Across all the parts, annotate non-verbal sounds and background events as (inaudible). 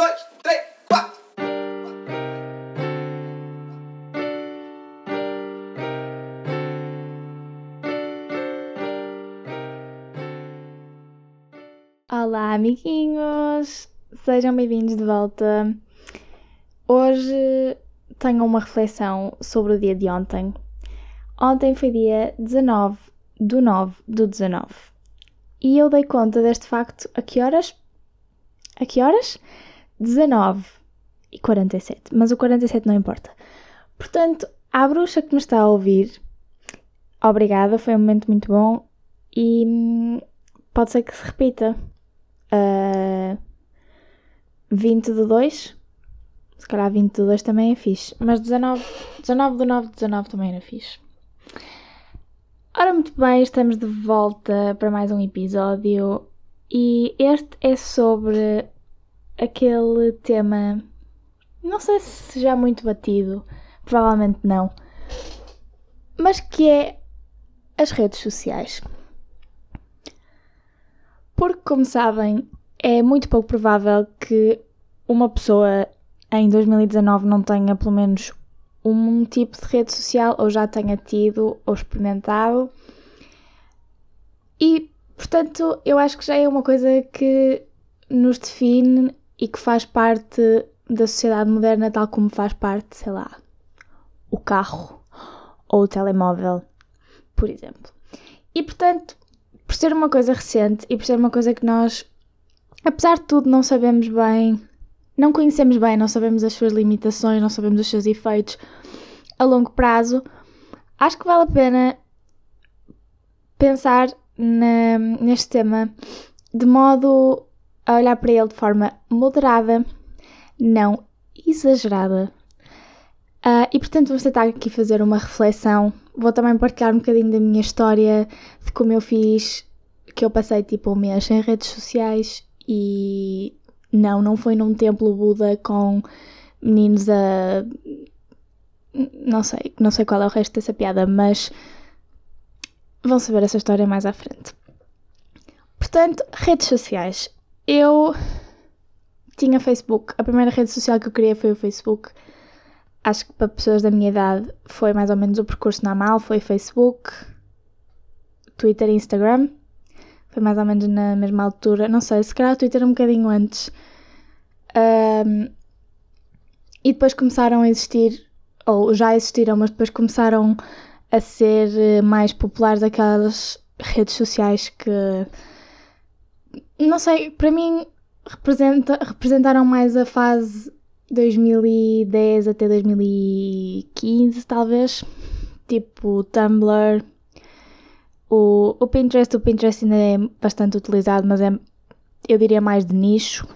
dois, três, quatro. Olá, amiguinhos! Sejam bem-vindos de volta. Hoje tenho uma reflexão sobre o dia de ontem. Ontem foi dia 19 do 9 do 19 e eu dei conta deste facto a que horas? A que horas? 19 e 47, mas o 47 não importa. Portanto, à bruxa que me está a ouvir, obrigada, foi um momento muito bom e hum, pode ser que se repita. Uh, 20 de 2, se calhar 20 de 2 também é fixe, mas 19, 19 de 9 de 19 também era fixe. Ora, muito bem, estamos de volta para mais um episódio e este é sobre aquele tema, não sei se já muito batido, provavelmente não, mas que é as redes sociais. Porque, como sabem, é muito pouco provável que uma pessoa em 2019 não tenha pelo menos um tipo de rede social ou já tenha tido ou experimentado. E, portanto, eu acho que já é uma coisa que nos define e que faz parte da sociedade moderna, tal como faz parte, sei lá, o carro ou o telemóvel, por exemplo. E, portanto, por ser uma coisa recente e por ser uma coisa que nós, apesar de tudo, não sabemos bem, não conhecemos bem, não sabemos as suas limitações, não sabemos os seus efeitos a longo prazo, acho que vale a pena pensar na, neste tema de modo a olhar para ele de forma moderada, não exagerada. Uh, e portanto, vamos tentar aqui fazer uma reflexão. Vou também partilhar um bocadinho da minha história, de como eu fiz, que eu passei tipo um mês sem redes sociais e não, não foi num templo Buda com meninos a. Não sei, não sei qual é o resto dessa piada, mas vão saber essa história mais à frente. Portanto, redes sociais. Eu tinha Facebook. A primeira rede social que eu criei foi o Facebook. Acho que para pessoas da minha idade foi mais ou menos o percurso normal. Foi Facebook, Twitter e Instagram. Foi mais ou menos na mesma altura. Não sei, se calhar o Twitter um bocadinho antes. Um, e depois começaram a existir, ou já existiram, mas depois começaram a ser mais populares aquelas redes sociais que não sei, para mim representa, representaram mais a fase 2010 até 2015, talvez. Tipo Tumblr. O, o Pinterest, o Pinterest ainda é bastante utilizado, mas é, eu diria, mais de nicho.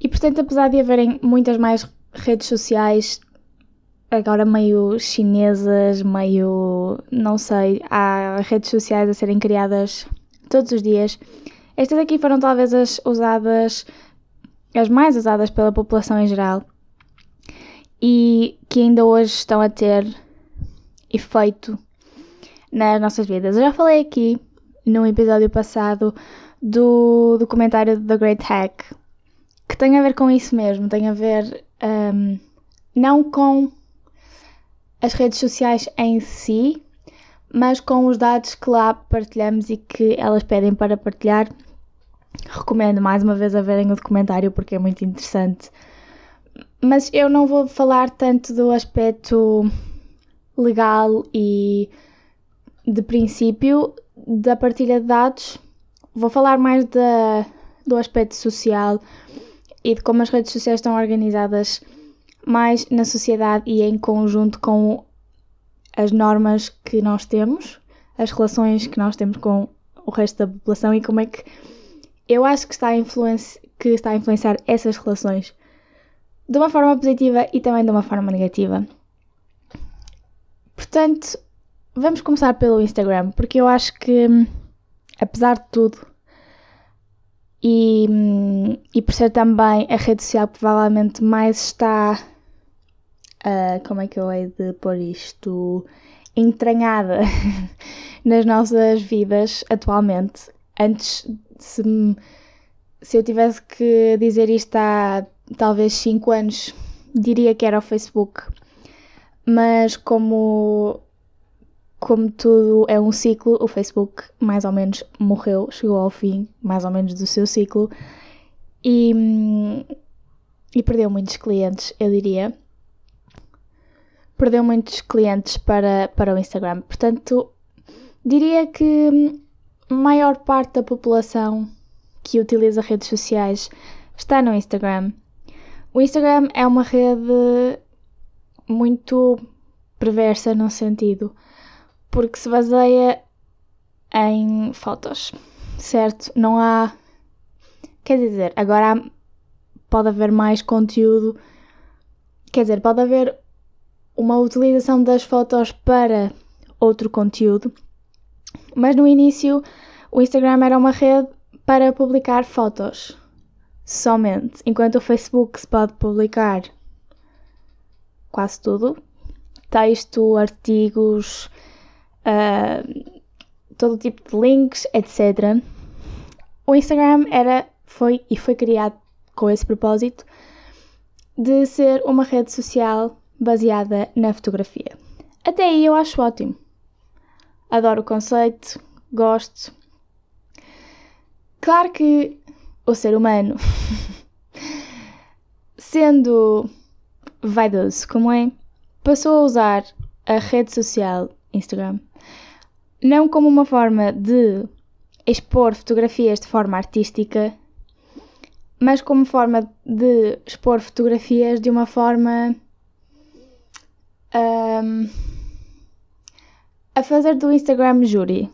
E portanto, apesar de haverem muitas mais redes sociais, agora meio chinesas, meio. não sei, há redes sociais a serem criadas todos os dias. Estas aqui foram talvez as usadas, as mais usadas pela população em geral e que ainda hoje estão a ter efeito nas nossas vidas. Eu já falei aqui no episódio passado do documentário The Great Hack, que tem a ver com isso mesmo, tem a ver um, não com as redes sociais em si, mas com os dados que lá partilhamos e que elas pedem para partilhar. Recomendo mais uma vez a verem o documentário porque é muito interessante. Mas eu não vou falar tanto do aspecto legal e de princípio da partilha de dados. Vou falar mais da, do aspecto social e de como as redes sociais estão organizadas mais na sociedade e em conjunto com as normas que nós temos, as relações que nós temos com o resto da população e como é que eu acho que está a, que está a influenciar essas relações de uma forma positiva e também de uma forma negativa. Portanto, vamos começar pelo Instagram, porque eu acho que, apesar de tudo, e, e por ser também a rede social que provavelmente mais está uh, como é que eu hei de pôr isto, entranhada (laughs) nas nossas vidas atualmente. Antes, se se eu tivesse que dizer isto há talvez 5 anos, diria que era o Facebook. Mas como como tudo é um ciclo, o Facebook mais ou menos morreu, chegou ao fim, mais ou menos, do seu ciclo e, e perdeu muitos clientes, eu diria. Perdeu muitos clientes para, para o Instagram. Portanto, diria que a maior parte da população que utiliza redes sociais está no Instagram. O Instagram é uma rede muito perversa no sentido porque se baseia em fotos, certo? Não há. Quer dizer, agora há... pode haver mais conteúdo, quer dizer, pode haver uma utilização das fotos para outro conteúdo, mas no início o Instagram era uma rede para publicar fotos somente, enquanto o Facebook se pode publicar quase tudo, texto, artigos, uh, todo tipo de links, etc. O Instagram era, foi e foi criado com esse propósito de ser uma rede social baseada na fotografia. Até aí eu acho ótimo. Adoro o conceito, gosto. Claro que o ser humano, (laughs) sendo vaidoso como é, passou a usar a rede social Instagram não como uma forma de expor fotografias de forma artística, mas como forma de expor fotografias de uma forma um, a fazer do Instagram júri.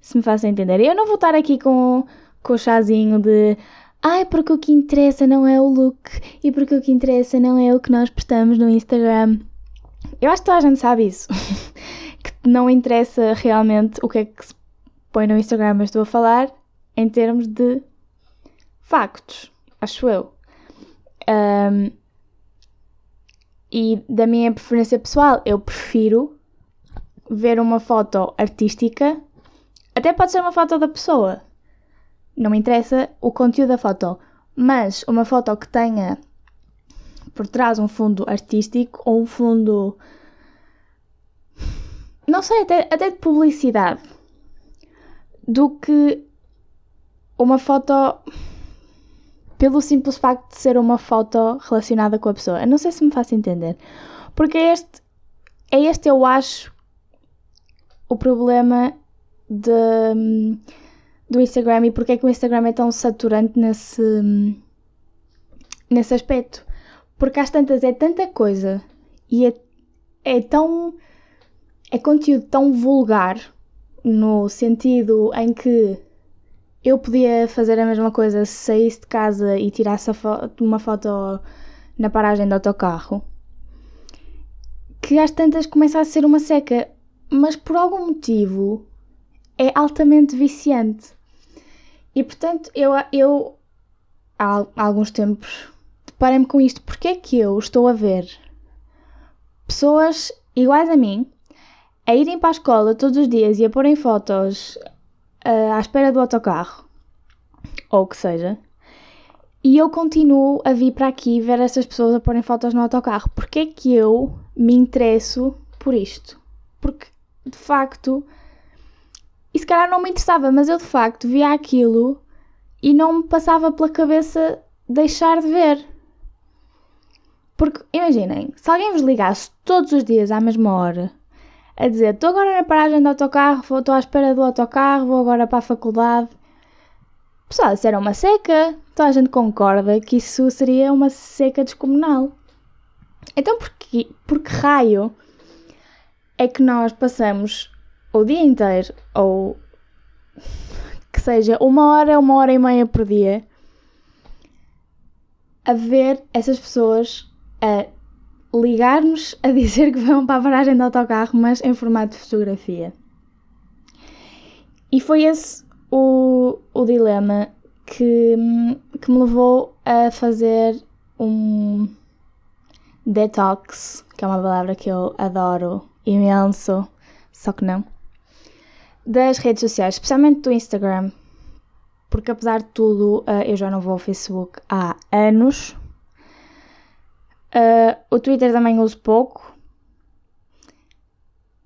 Se me fazem entender. Eu não vou estar aqui com, com o chazinho de ai, porque o que interessa não é o look e porque o que interessa não é o que nós postamos no Instagram. Eu acho que toda a gente sabe isso. (laughs) não interessa realmente o que é que se põe no Instagram, mas estou a falar em termos de factos, acho eu. Um, e da minha preferência pessoal, eu prefiro ver uma foto artística, até pode ser uma foto da pessoa, não me interessa o conteúdo da foto, mas uma foto que tenha por trás um fundo artístico ou um fundo não sei, até, até de publicidade, do que uma foto pelo simples facto de ser uma foto relacionada com a pessoa. Eu não sei se me faço entender. Porque é este, é este eu acho, o problema de, do Instagram e porque é que o Instagram é tão saturante nesse, nesse aspecto. Porque às tantas é tanta coisa e é, é tão é conteúdo tão vulgar no sentido em que eu podia fazer a mesma coisa se saísse de casa e tirasse uma foto na paragem do autocarro, que às tantas começa a ser uma seca, mas por algum motivo é altamente viciante. E portanto, eu, eu há alguns tempos deparei-me com isto. Porque é que eu estou a ver pessoas iguais a mim a irem para a escola todos os dias e a porem fotos uh, à espera do autocarro, ou o que seja, e eu continuo a vir para aqui ver essas pessoas a porem fotos no autocarro. Porquê é que eu me interesso por isto? Porque, de facto, e se calhar não me interessava, mas eu de facto via aquilo e não me passava pela cabeça deixar de ver. Porque, imaginem, se alguém vos ligasse todos os dias à mesma hora a dizer: Estou agora na paragem do autocarro, estou à espera do autocarro, vou agora para a faculdade. Pessoal, isso era uma seca. Toda a gente concorda que isso seria uma seca descomunal. Então, por que, por que raio é que nós passamos o dia inteiro, ou (laughs) que seja uma hora, uma hora e meia por dia, a ver essas pessoas a ligar-nos a dizer que vão para a paragem do autocarro, mas em formato de fotografia. E foi esse o, o dilema que, que me levou a fazer um detox, que é uma palavra que eu adoro imenso, só que não, das redes sociais, especialmente do Instagram, porque apesar de tudo uh, eu já não vou ao Facebook há anos. Uh, o Twitter também uso pouco.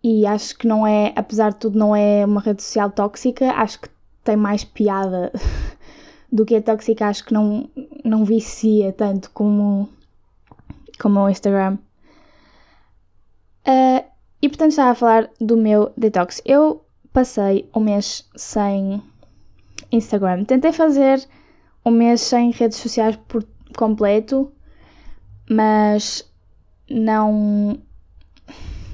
E acho que não é, apesar de tudo, não é uma rede social tóxica. Acho que tem mais piada (laughs) do que é tóxica. Acho que não, não vicia tanto como, como o Instagram. Uh, e portanto estava a falar do meu detox. Eu passei um mês sem Instagram. Tentei fazer um mês sem redes sociais por completo, mas não.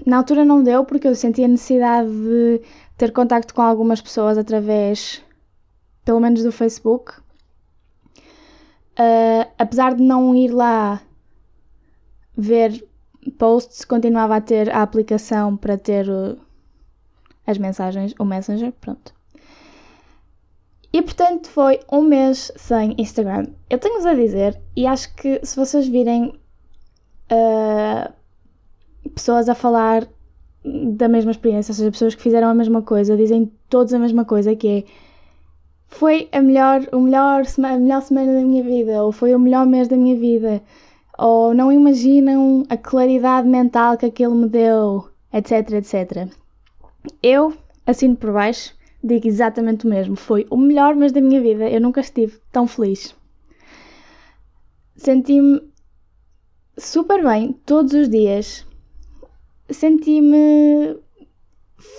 Na altura não deu porque eu sentia a necessidade de ter contacto com algumas pessoas através, pelo menos do Facebook. Uh, apesar de não ir lá ver posts, continuava a ter a aplicação para ter as mensagens, o Messenger, pronto. E portanto foi um mês sem Instagram. Eu tenho-vos a dizer, e acho que se vocês virem uh, pessoas a falar da mesma experiência, ou seja, pessoas que fizeram a mesma coisa, dizem todos a mesma coisa, que é foi a melhor, o melhor, a melhor semana da minha vida, ou foi o melhor mês da minha vida, ou não imaginam a claridade mental que aquele me deu, etc, etc. Eu assino por baixo digo exatamente o mesmo. Foi o melhor mês da minha vida. Eu nunca estive tão feliz. Senti-me super bem todos os dias. Senti-me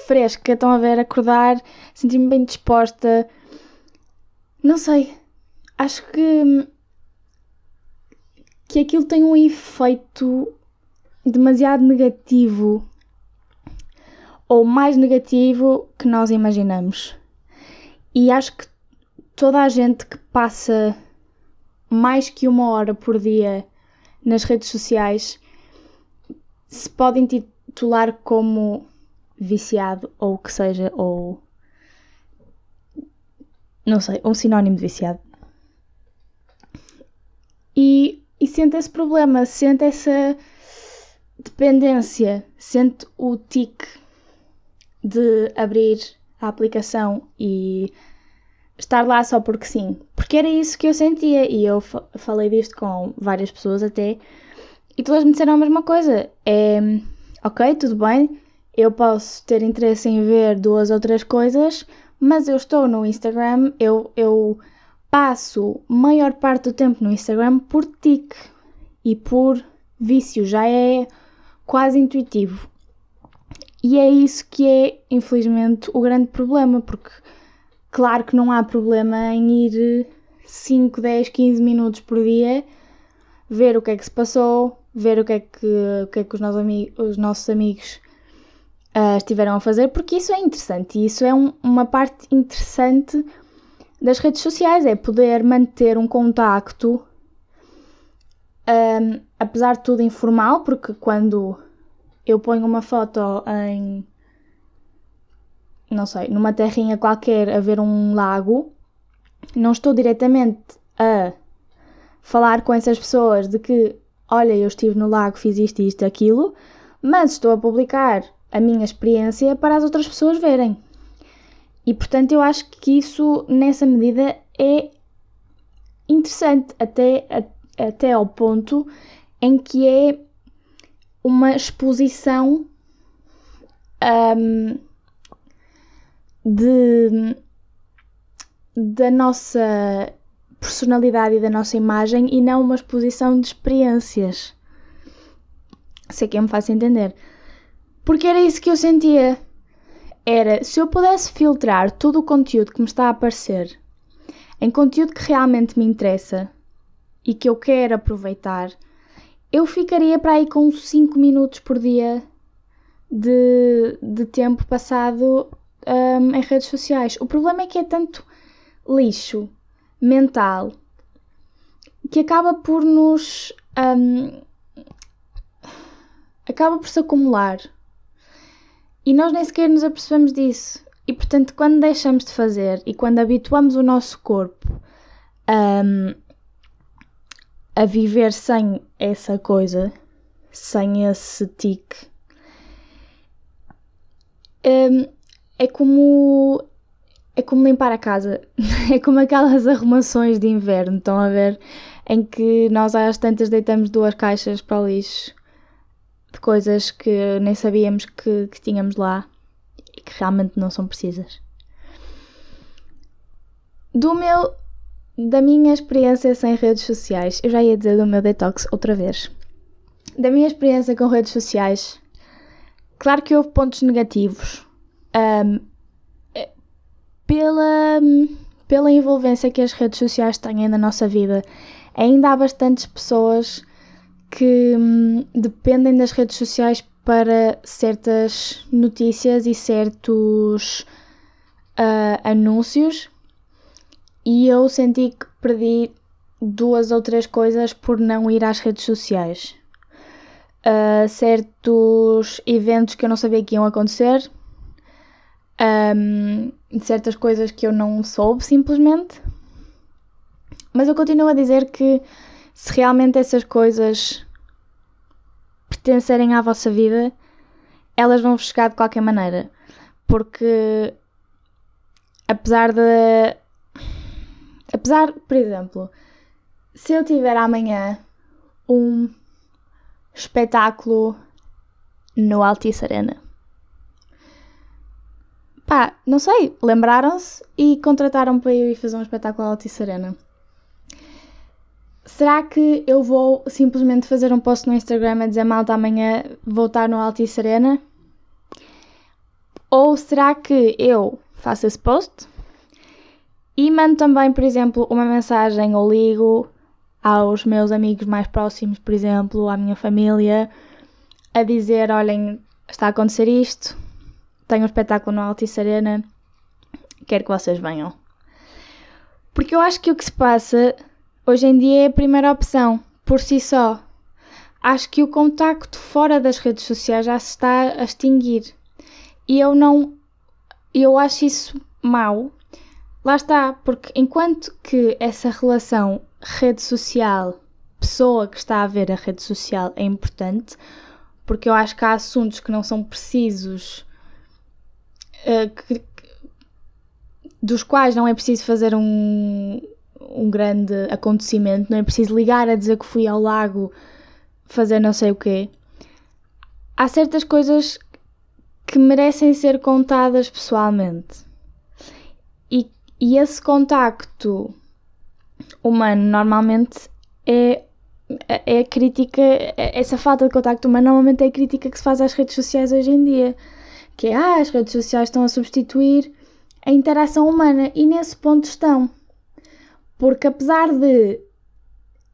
fresca, estão a ver, acordar, senti-me bem disposta. Não sei. Acho que que aquilo tem um efeito demasiado negativo ou mais negativo que nós imaginamos. E acho que toda a gente que passa mais que uma hora por dia nas redes sociais se pode intitular como viciado ou o que seja, ou não sei, um sinónimo de viciado. E, e sente esse problema, sente essa dependência, sente o tique de abrir a aplicação e estar lá só porque sim. Porque era isso que eu sentia e eu falei disto com várias pessoas até e todas me disseram a mesma coisa. É ok, tudo bem, eu posso ter interesse em ver duas ou três coisas, mas eu estou no Instagram, eu, eu passo maior parte do tempo no Instagram por tique e por vício, já é quase intuitivo. E é isso que é, infelizmente, o grande problema, porque claro que não há problema em ir 5, 10, 15 minutos por dia ver o que é que se passou, ver o que é que, o que, é que os, nossos amigos, os nossos amigos uh, estiveram a fazer, porque isso é interessante e isso é um, uma parte interessante das redes sociais, é poder manter um contacto, um, apesar de tudo informal, porque quando eu ponho uma foto em. Não sei, numa terrinha qualquer a ver um lago, não estou diretamente a falar com essas pessoas de que, olha, eu estive no lago, fiz isto, isto, aquilo, mas estou a publicar a minha experiência para as outras pessoas verem. E portanto eu acho que isso, nessa medida, é interessante até, até ao ponto em que é uma exposição um, de, da nossa personalidade e da nossa imagem e não uma exposição de experiências. Sei que eu me faço entender. Porque era isso que eu sentia. Era se eu pudesse filtrar todo o conteúdo que me está a aparecer em conteúdo que realmente me interessa e que eu quero aproveitar eu ficaria para aí com 5 minutos por dia de, de tempo passado um, em redes sociais. O problema é que é tanto lixo mental que acaba por nos. Um, acaba por se acumular. E nós nem sequer nos apercebemos disso. E portanto, quando deixamos de fazer e quando habituamos o nosso corpo um, a viver sem essa coisa, sem esse tique. Um, é como é como limpar a casa. (laughs) É como aquelas arrumações de inverno, estão a ver? Em que nós às tantas deitamos duas caixas para o lixo de coisas que nem sabíamos que, que tínhamos lá e que realmente não são precisas. Do meu, da minha experiência sem redes sociais, eu já ia dizer do meu detox outra vez. Da minha experiência com redes sociais, claro que houve pontos negativos. Um, pela, pela envolvência que as redes sociais têm na nossa vida, ainda há bastantes pessoas que hum, dependem das redes sociais para certas notícias e certos uh, anúncios e eu senti que perdi duas ou três coisas por não ir às redes sociais. Uh, certos eventos que eu não sabia que iam acontecer um, certas coisas que eu não soube simplesmente. Mas eu continuo a dizer que se realmente essas coisas pertencerem à vossa vida, elas vão chegar de qualquer maneira. Porque apesar de. Apesar, por exemplo, se eu tiver amanhã um espetáculo no Altice Arena Pá, não sei, lembraram-se e contrataram para eu ir fazer um espetáculo à Altice Arena. Será que eu vou simplesmente fazer um post no Instagram a dizer malta amanhã vou estar no Altice Arena? Ou será que eu faço esse post e mando também, por exemplo, uma mensagem ou ligo aos meus amigos mais próximos, por exemplo, à minha família, a dizer: olhem, está a acontecer isto, tenho um espetáculo no Altice Arena, quero que vocês venham. Porque eu acho que o que se passa hoje em dia é a primeira opção, por si só. Acho que o contacto fora das redes sociais já se está a extinguir. E eu não. Eu acho isso mau. Lá está, porque enquanto que essa relação rede social, pessoa que está a ver a rede social é importante, porque eu acho que há assuntos que não são precisos uh, que, dos quais não é preciso fazer um, um grande acontecimento, não é preciso ligar a dizer que fui ao lago fazer não sei o quê. Há certas coisas que merecem ser contadas pessoalmente. E, e esse contacto humano normalmente é, é a crítica, essa falta de contacto humano normalmente é a crítica que se faz às redes sociais hoje em dia que é ah, as redes sociais estão a substituir a interação humana e nesse ponto estão. Porque apesar de,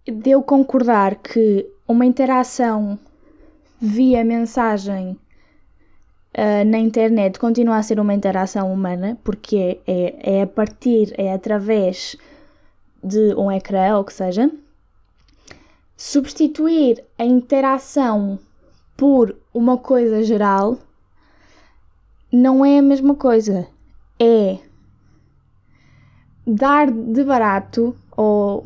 de eu concordar que uma interação via mensagem uh, na internet continua a ser uma interação humana, porque é, é, é a partir, é através de um ecrã ou que seja, substituir a interação por uma coisa geral não é a mesma coisa. É dar de barato ou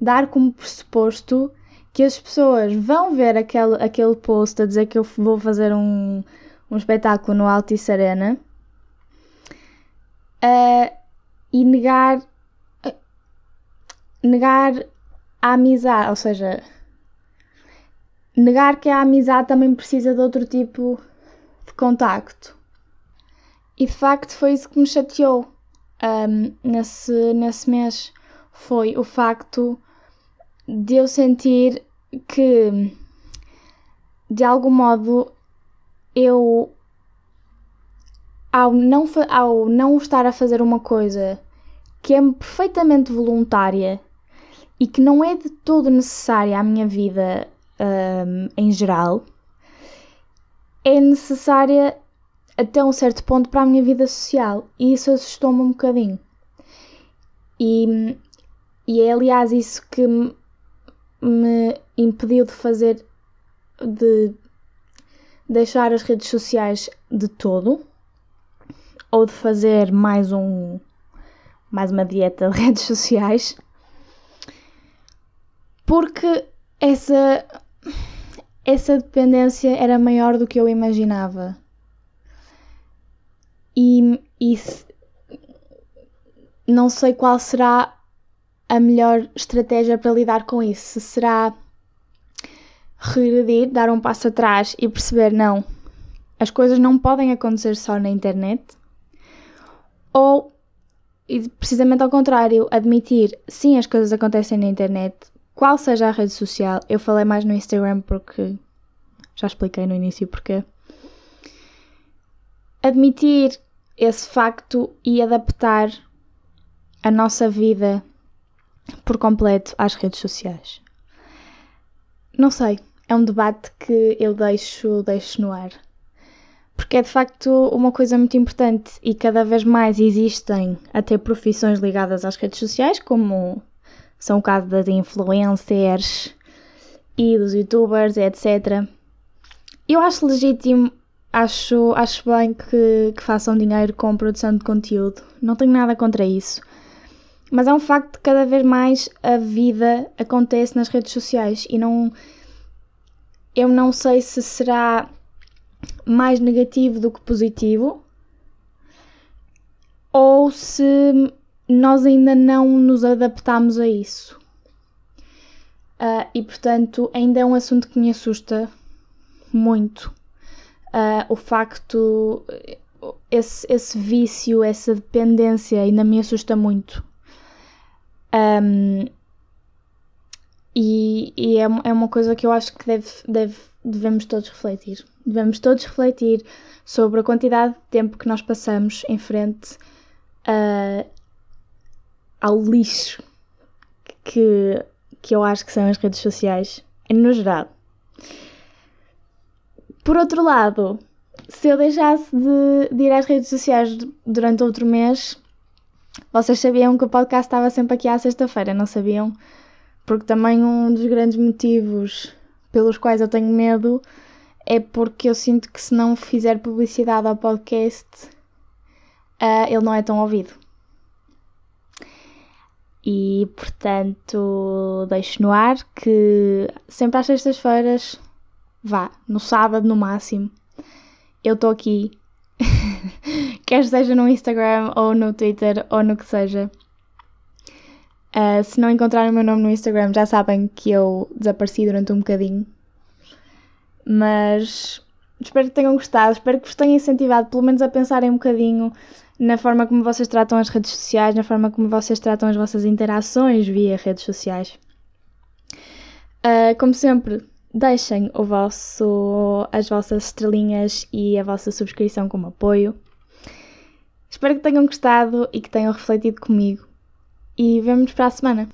dar como pressuposto que as pessoas vão ver aquele, aquele post a dizer que eu vou fazer um, um espetáculo no Altice Arena uh, e negar uh, negar a amizade, ou seja, negar que a amizade também precisa de outro tipo de contacto. E de facto foi isso que me chateou um, nesse, nesse mês. Foi o facto de eu sentir que de algum modo eu ao não, ao não estar a fazer uma coisa que é perfeitamente voluntária e que não é de todo necessária à minha vida um, em geral, é necessária até um certo ponto para a minha vida social. E isso assustou-me um bocadinho. E, e é aliás isso que me impediu de fazer, de deixar as redes sociais de todo ou de fazer mais um mais uma dieta de (laughs) redes sociais. Porque essa essa dependência era maior do que eu imaginava e, e não sei qual será a melhor estratégia para lidar com isso. Se será regredir, dar um passo atrás e perceber, não, as coisas não podem acontecer só na internet, ou e precisamente ao contrário, admitir sim as coisas acontecem na internet, qual seja a rede social. Eu falei mais no Instagram porque já expliquei no início porque admitir esse facto e adaptar a nossa vida por completo às redes sociais. Não sei, é um debate que eu deixo, deixo no ar. Porque é de facto uma coisa muito importante e cada vez mais existem até profissões ligadas às redes sociais, como são o caso das influencers e dos youtubers, etc. Eu acho legítimo, acho, acho bem que, que façam dinheiro com produção de conteúdo, não tenho nada contra isso. Mas é um facto que cada vez mais a vida acontece nas redes sociais e não. Eu não sei se será mais negativo do que positivo ou se nós ainda não nos adaptamos a isso. Uh, e portanto, ainda é um assunto que me assusta muito. Uh, o facto, esse, esse vício, essa dependência ainda me assusta muito. Um, e, e é, é, uma coisa que eu acho que deve, deve, devemos todos refletir. Devemos todos refletir sobre a quantidade de tempo que nós passamos em frente uh, ao lixo que, que eu acho que são as redes sociais, no geral. Por outro lado, se eu deixasse de, de ir às redes sociais durante outro mês, vocês sabiam que o podcast estava sempre aqui à sexta-feira, não sabiam? Porque também um dos grandes motivos pelos quais eu tenho medo é porque eu sinto que se não fizer publicidade ao podcast, uh, ele não é tão ouvido. E portanto, deixo no ar que sempre às sextas-feiras, vá, no sábado no máximo, eu estou aqui (laughs) quer seja no Instagram ou no Twitter ou no que seja. Uh, se não encontrarem o meu nome no Instagram, já sabem que eu desapareci durante um bocadinho. Mas espero que tenham gostado, espero que vos tenha incentivado pelo menos a pensarem um bocadinho na forma como vocês tratam as redes sociais, na forma como vocês tratam as vossas interações via redes sociais. Uh, como sempre, deixem o vosso, as vossas estrelinhas e a vossa subscrição como apoio. Espero que tenham gostado e que tenham refletido comigo. E vemo-nos para a semana.